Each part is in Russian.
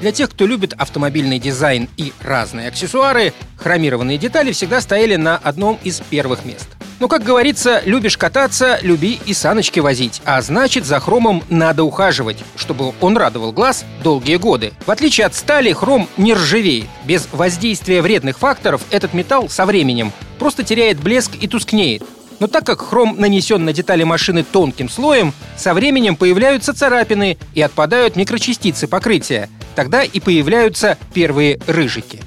Для тех, кто любит автомобильный дизайн и разные аксессуары, хромированные детали всегда стояли на одном из первых мест. Но, как говорится, любишь кататься, люби и саночки возить. А значит, за хромом надо ухаживать, чтобы он радовал глаз долгие годы. В отличие от стали, хром не ржавеет. Без воздействия вредных факторов этот металл со временем просто теряет блеск и тускнеет. Но так как хром нанесен на детали машины тонким слоем, со временем появляются царапины и отпадают микрочастицы покрытия. Тогда и появляются первые рыжики.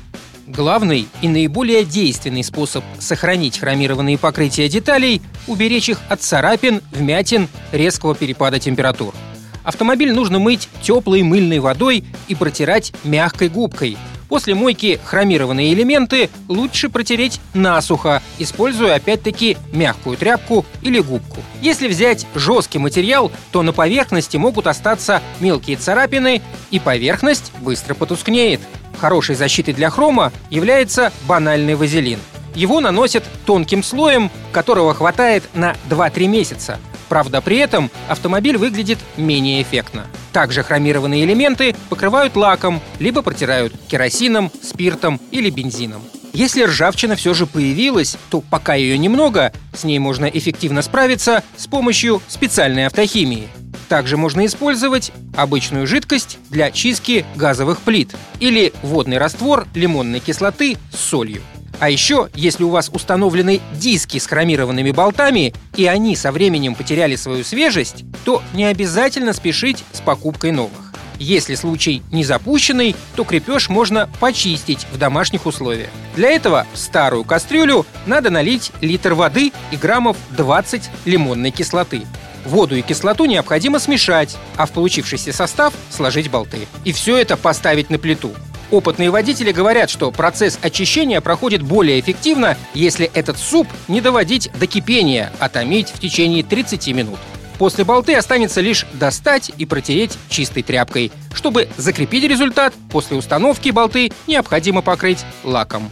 Главный и наиболее действенный способ сохранить хромированные покрытия деталей – уберечь их от царапин, вмятин, резкого перепада температур. Автомобиль нужно мыть теплой мыльной водой и протирать мягкой губкой. После мойки хромированные элементы лучше протереть насухо, используя опять-таки мягкую тряпку или губку. Если взять жесткий материал, то на поверхности могут остаться мелкие царапины, и поверхность быстро потускнеет. Хорошей защитой для хрома является банальный вазелин. Его наносят тонким слоем, которого хватает на 2-3 месяца. Правда, при этом автомобиль выглядит менее эффектно. Также хромированные элементы покрывают лаком, либо протирают керосином, спиртом или бензином. Если ржавчина все же появилась, то пока ее немного, с ней можно эффективно справиться с помощью специальной автохимии. Также можно использовать обычную жидкость для чистки газовых плит или водный раствор лимонной кислоты с солью. А еще, если у вас установлены диски с хромированными болтами, и они со временем потеряли свою свежесть, то не обязательно спешить с покупкой новых. Если случай не запущенный, то крепеж можно почистить в домашних условиях. Для этого в старую кастрюлю надо налить литр воды и граммов 20 лимонной кислоты. Воду и кислоту необходимо смешать, а в получившийся состав сложить болты. И все это поставить на плиту. Опытные водители говорят, что процесс очищения проходит более эффективно, если этот суп не доводить до кипения, а томить в течение 30 минут. После болты останется лишь достать и протереть чистой тряпкой. Чтобы закрепить результат, после установки болты необходимо покрыть лаком.